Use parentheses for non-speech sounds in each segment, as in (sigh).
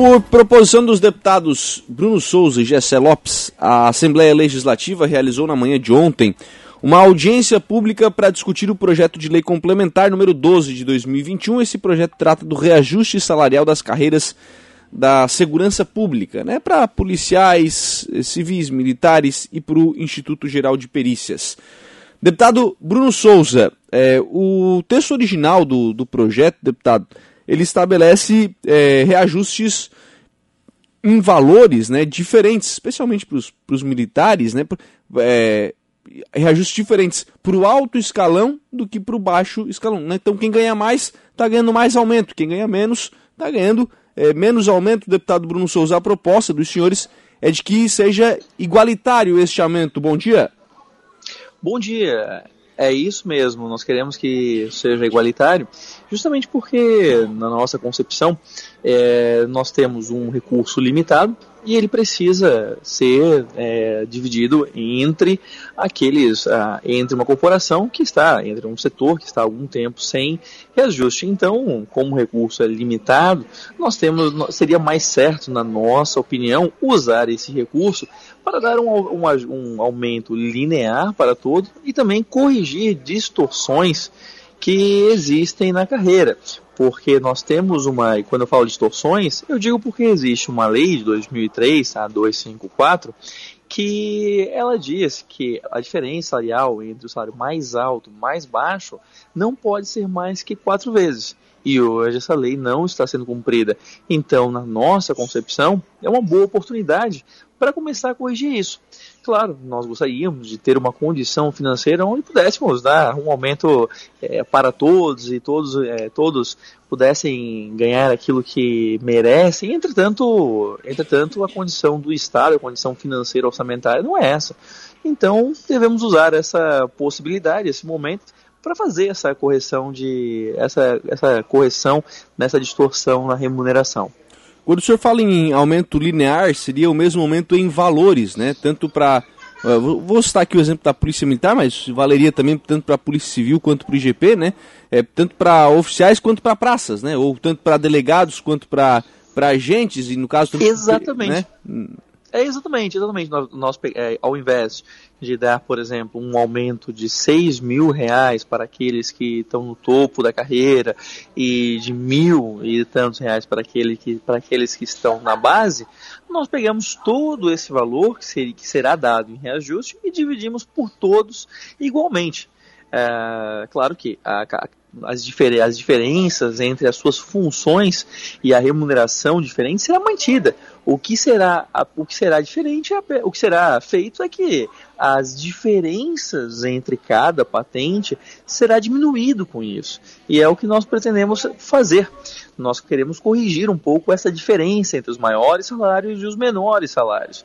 Por proposição dos deputados Bruno Souza e Gessé Lopes, a Assembleia Legislativa realizou na manhã de ontem uma audiência pública para discutir o projeto de lei complementar número 12 de 2021. Esse projeto trata do reajuste salarial das carreiras da segurança pública, né, para policiais, civis, militares e para o Instituto Geral de Perícias. Deputado Bruno Souza, é, o texto original do, do projeto, deputado, ele estabelece é, reajustes em valores né, diferentes, especialmente para os militares, né, é, reajustes diferentes para o alto escalão do que para o baixo escalão. Né? Então, quem ganha mais está ganhando mais aumento, quem ganha menos está ganhando é, menos aumento. Deputado Bruno Souza, a proposta dos senhores é de que seja igualitário este aumento. Bom dia. Bom dia. É isso mesmo, nós queremos que seja igualitário, justamente porque, na nossa concepção, é, nós temos um recurso limitado e ele precisa ser é, dividido entre aqueles, ah, entre uma corporação que está, entre um setor que está há algum tempo sem reajuste. Então, como o recurso é limitado, nós temos, seria mais certo, na nossa opinião, usar esse recurso para dar um, um, um aumento linear para todos e também corrigir distorções que existem na carreira porque nós temos uma, e quando eu falo de distorções, eu digo porque existe uma lei de 2003, a 254, que ela diz que a diferença salarial entre o salário mais alto e mais baixo não pode ser mais que quatro vezes. E hoje essa lei não está sendo cumprida. Então, na nossa concepção, é uma boa oportunidade para começar a corrigir isso. Claro, nós gostaríamos de ter uma condição financeira onde pudéssemos dar um aumento é, para todos e todos, é, todos pudessem ganhar aquilo que merecem. Entretanto, entretanto, a condição do Estado, a condição financeira orçamentária não é essa. Então, devemos usar essa possibilidade, esse momento, para fazer essa correção de essa, essa correção nessa distorção na remuneração. Quando o senhor fala em aumento linear, seria o mesmo aumento em valores, né? Tanto para. Vou citar aqui o exemplo da Polícia Militar, mas valeria também tanto para a Polícia Civil quanto para o IGP, né? É, tanto para oficiais quanto para praças, né? Ou tanto para delegados quanto para agentes, e no caso. Exatamente. Né? É exatamente, exatamente. Nós, nós é, ao invés de dar, por exemplo, um aumento de 6 mil reais para aqueles que estão no topo da carreira e de mil e tantos reais para, aquele que, para aqueles que estão na base, nós pegamos todo esse valor que, ser, que será dado em reajuste e dividimos por todos igualmente. É, claro que a, as, difer as diferenças entre as suas funções e a remuneração diferente será mantida. O que será, o que será diferente, é o que será feito é que as diferenças entre cada patente será diminuído com isso. E é o que nós pretendemos fazer. Nós queremos corrigir um pouco essa diferença entre os maiores salários e os menores salários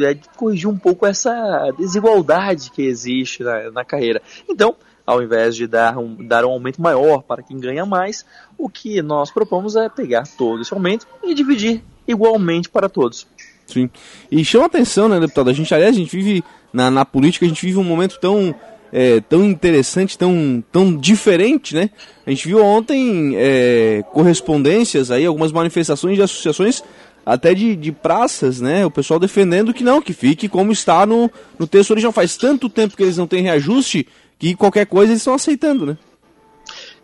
é, corrigir um pouco essa desigualdade que existe na, na carreira. Então, ao invés de dar um, dar um aumento maior para quem ganha mais, o que nós propomos é pegar todo esse aumento e dividir igualmente para todos. Sim. E chama atenção, né, deputado? A gente, aliás, a gente vive na, na política, a gente vive um momento tão, é, tão interessante, tão, tão diferente, né? A gente viu ontem é, correspondências aí, algumas manifestações de associações até de, de praças, né? O pessoal defendendo que não, que fique como está no, no texto original. Faz tanto tempo que eles não têm reajuste que qualquer coisa eles estão aceitando, né?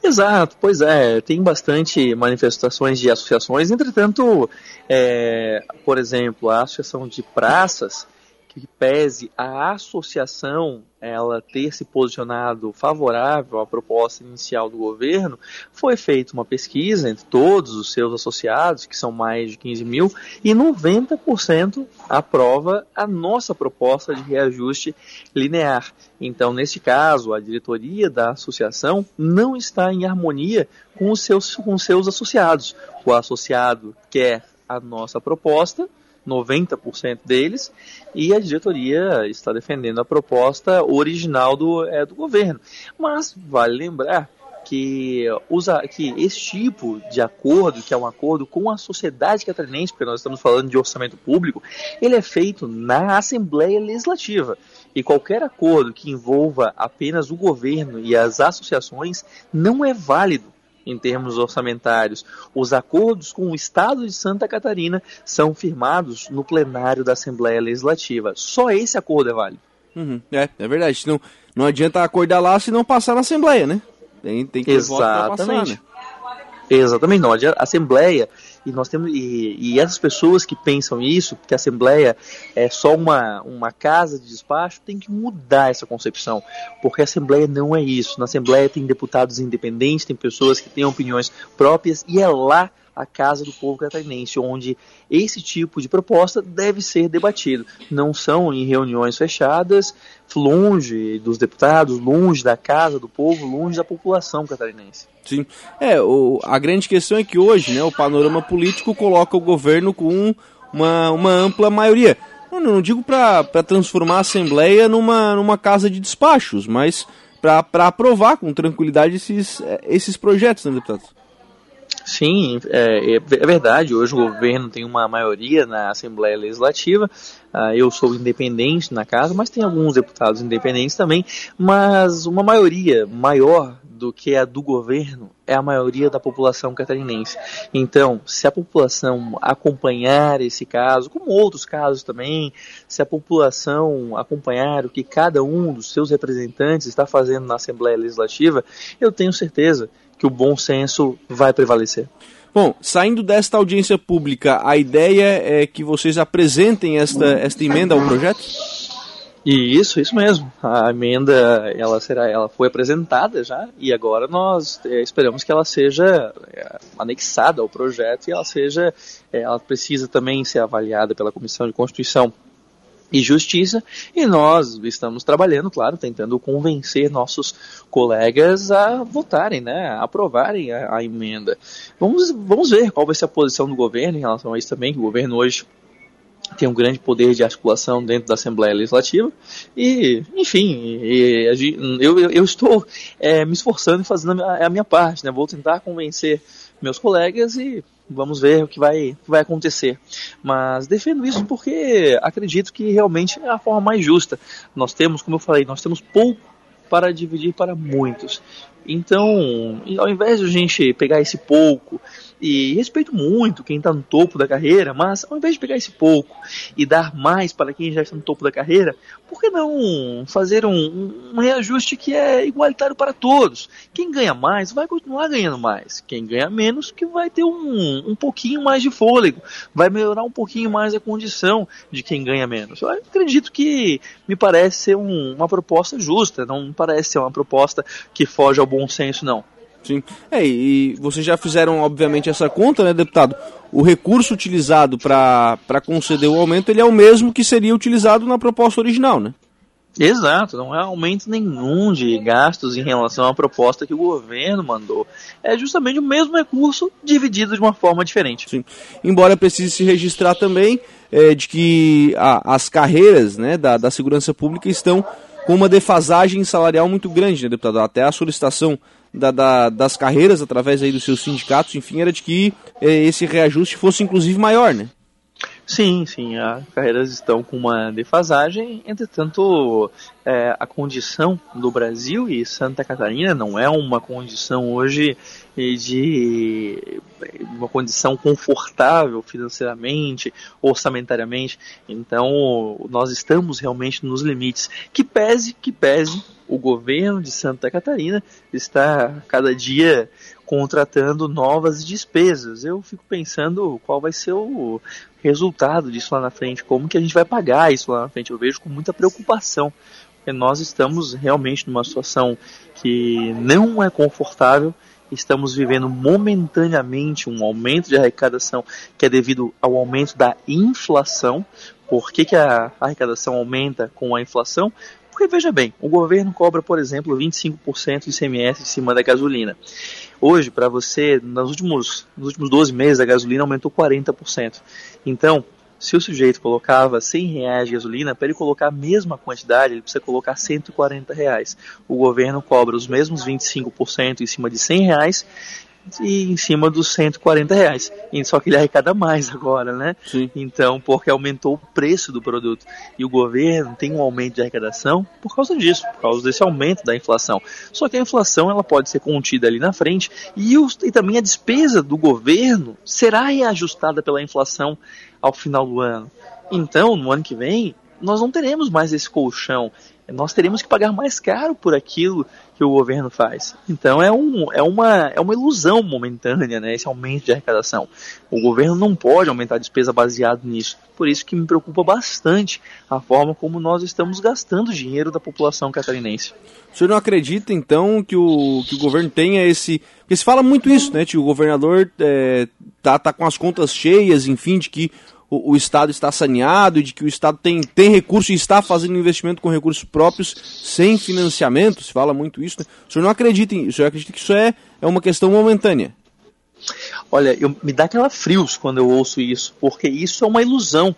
Exato, pois é, tem bastante manifestações de associações, entretanto, é, por exemplo, a Associação de Praças, que pese a associação ela ter se posicionado favorável à proposta inicial do governo, foi feita uma pesquisa entre todos os seus associados, que são mais de 15 mil, e 90% aprova a nossa proposta de reajuste linear. Então, nesse caso, a diretoria da associação não está em harmonia com os seus, com seus associados. O associado quer a nossa proposta, 90% deles, e a diretoria está defendendo a proposta original do, é, do governo. Mas vale lembrar que, usa, que esse tipo de acordo, que é um acordo com a sociedade catarinense, porque nós estamos falando de orçamento público, ele é feito na Assembleia Legislativa. E qualquer acordo que envolva apenas o governo e as associações não é válido em termos orçamentários, os acordos com o Estado de Santa Catarina são firmados no plenário da Assembleia Legislativa. Só esse acordo é válido. Uhum. É, é verdade. Não, não adianta acordar lá se não passar na Assembleia, né? Tem, tem que Exatamente. Passar, né? Exatamente, não. A Assembleia, e nós temos e, e, essas pessoas que pensam isso, que a Assembleia é só uma, uma casa de despacho, tem que mudar essa concepção, porque a Assembleia não é isso. Na Assembleia tem deputados independentes, tem pessoas que têm opiniões próprias, e é lá a casa do povo catarinense, onde esse tipo de proposta deve ser debatido. Não são em reuniões fechadas, longe dos deputados, longe da casa do povo, longe da população catarinense. Sim. É, o, a grande questão é que hoje, né, o panorama político coloca o governo com uma, uma ampla maioria. Não, não digo para transformar a Assembleia numa, numa casa de despachos, mas para aprovar com tranquilidade esses, esses projetos, né, deputado? Sim, é, é, verdade. Hoje o governo tem uma maioria na Assembleia Legislativa. Uh, eu sou independente na casa, mas tem alguns deputados independentes também. Mas uma maioria maior do que a do governo é a maioria da população catarinense. Então, se a população acompanhar esse caso, como outros casos também, se a população acompanhar o que cada um dos seus representantes está fazendo na Assembleia Legislativa, eu tenho certeza que o bom senso vai prevalecer. Bom, saindo desta audiência pública, a ideia é que vocês apresentem esta, esta emenda ao projeto? E isso, isso mesmo. A emenda ela será, ela foi apresentada já e agora nós é, esperamos que ela seja é, anexada ao projeto e ela seja, é, ela precisa também ser avaliada pela Comissão de Constituição e Justiça, e nós estamos trabalhando, claro, tentando convencer nossos colegas a votarem, né, a aprovarem a, a, emenda. Vamos, vamos ver qual vai ser a posição do governo em relação a isso também, que o governo hoje tem um grande poder de articulação dentro da Assembleia Legislativa e, enfim, e, eu, eu, estou é, me esforçando e fazendo a minha parte, né, vou tentar convencer meus colegas e Vamos ver o que vai, vai acontecer. Mas defendo isso porque acredito que realmente é a forma mais justa. Nós temos, como eu falei, nós temos pouco para dividir para muitos. Então, ao invés de a gente pegar esse pouco e respeito muito quem está no topo da carreira, mas ao invés de pegar esse pouco e dar mais para quem já está no topo da carreira, por que não fazer um, um reajuste que é igualitário para todos? Quem ganha mais vai continuar ganhando mais. Quem ganha menos que vai ter um, um pouquinho mais de fôlego, vai melhorar um pouquinho mais a condição de quem ganha menos. Eu acredito que me parece ser um, uma proposta justa, não parece ser uma proposta que foge ao bom senso, não. Sim. É, e vocês já fizeram, obviamente, essa conta, né, deputado? O recurso utilizado para conceder o aumento ele é o mesmo que seria utilizado na proposta original, né? Exato, não é aumento nenhum de gastos em relação à proposta que o governo mandou. É justamente o mesmo recurso dividido de uma forma diferente. Sim. Embora precise se registrar também é, de que a, as carreiras né, da, da segurança pública estão com uma defasagem salarial muito grande, né, deputado? Até a solicitação da, da, das carreiras através aí dos seus sindicatos, enfim, era de que eh, esse reajuste fosse inclusive maior, né? Sim, sim, as carreiras estão com uma defasagem, entretanto, é, a condição do Brasil e Santa Catarina não é uma condição hoje de uma condição confortável financeiramente, orçamentariamente, então nós estamos realmente nos limites. Que pese, que pese, o governo de Santa Catarina está cada dia contratando novas despesas. Eu fico pensando qual vai ser o resultado disso lá na frente, como que a gente vai pagar isso lá na frente. Eu vejo com muita preocupação, porque nós estamos realmente numa situação que não é confortável. Estamos vivendo momentaneamente um aumento de arrecadação que é devido ao aumento da inflação. Por que, que a arrecadação aumenta com a inflação? Porque veja bem, o governo cobra, por exemplo, 25% de ICMS em cima da gasolina. Hoje, para você, nos últimos, nos últimos 12 meses, a gasolina aumentou 40%. Então, se o sujeito colocava 100 reais de gasolina, para ele colocar a mesma quantidade, ele precisa colocar 140 reais. O governo cobra os mesmos 25% em cima de 100 reais e em cima dos 140 reais. Só que ele arrecada mais (laughs) agora, né? Sim. Então, porque aumentou o preço do produto. E o governo tem um aumento de arrecadação por causa disso, por causa desse aumento da inflação. Só que a inflação ela pode ser contida ali na frente e, os, e também a despesa do governo será reajustada pela inflação ao final do ano. Então, no ano que vem, nós não teremos mais esse colchão. Nós teremos que pagar mais caro por aquilo que o governo faz. Então é, um, é, uma, é uma ilusão momentânea, né, esse aumento de arrecadação. O governo não pode aumentar a despesa baseado nisso. Por isso que me preocupa bastante a forma como nós estamos gastando o dinheiro da população catarinense. O senhor não acredita, então, que o, que o governo tenha esse. Porque se fala muito isso, né? Que o governador é, tá, tá com as contas cheias, enfim, de que o, o, Estado está saneado de que o Estado tem, tem recurso e está fazendo investimento com recursos próprios sem financiamento, se fala muito isso. Né? O senhor não acredita nisso, o senhor acredita que isso é, é uma questão momentânea? Olha, eu, me dá aquela frios quando eu ouço isso, porque isso é uma ilusão.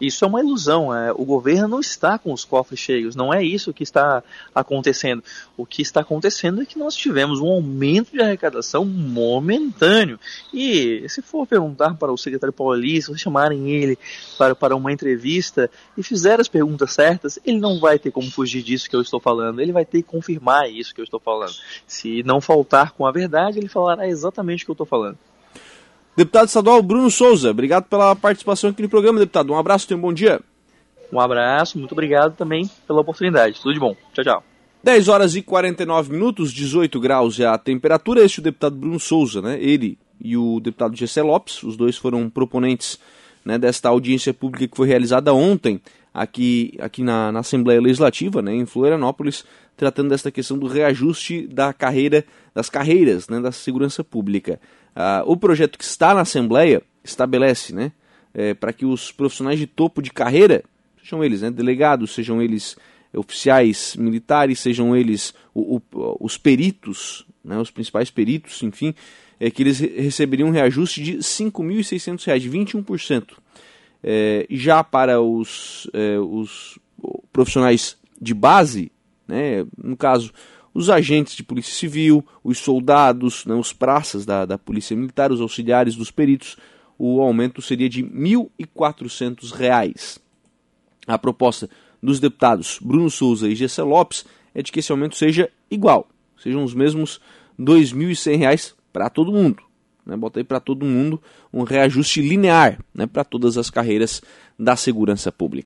Isso é uma ilusão. É, o governo não está com os cofres cheios. Não é isso que está acontecendo. O que está acontecendo é que nós tivemos um aumento de arrecadação momentâneo. E se for perguntar para o secretário Paulista, chamarem ele para, para uma entrevista e fizer as perguntas certas, ele não vai ter como fugir disso que eu estou falando. Ele vai ter que confirmar isso que eu estou falando. Se não faltar com a verdade, ele falará exatamente o que eu estou falando. Deputado estadual Bruno Souza, obrigado pela participação aqui no programa, deputado. Um abraço, tenha um bom dia. Um abraço, muito obrigado também pela oportunidade. Tudo de bom. Tchau, tchau. 10 horas e 49 minutos, 18 graus é a temperatura. Este é o deputado Bruno Souza, né? Ele e o deputado Gessé Lopes, os dois foram proponentes né, desta audiência pública que foi realizada ontem aqui, aqui na, na Assembleia Legislativa, né, em Florianópolis, tratando desta questão do reajuste da carreira, das carreiras né, da segurança pública. Ah, o projeto que está na Assembleia estabelece né, é, para que os profissionais de topo de carreira, sejam eles né, delegados, sejam eles oficiais militares, sejam eles o, o, os peritos, né, os principais peritos, enfim, é que eles receberiam um reajuste de R$ 5.600, de 21%. É, já para os, é, os profissionais de base, né, no caso, os agentes de polícia civil, os soldados, né, os praças da, da polícia militar, os auxiliares dos peritos, o aumento seria de R$ 1.400. A proposta dos deputados Bruno Souza e Gessé Lopes é de que esse aumento seja igual, sejam os mesmos R$ 2.100 para todo mundo. Né? Bota aí para todo mundo um reajuste linear né, para todas as carreiras da segurança pública.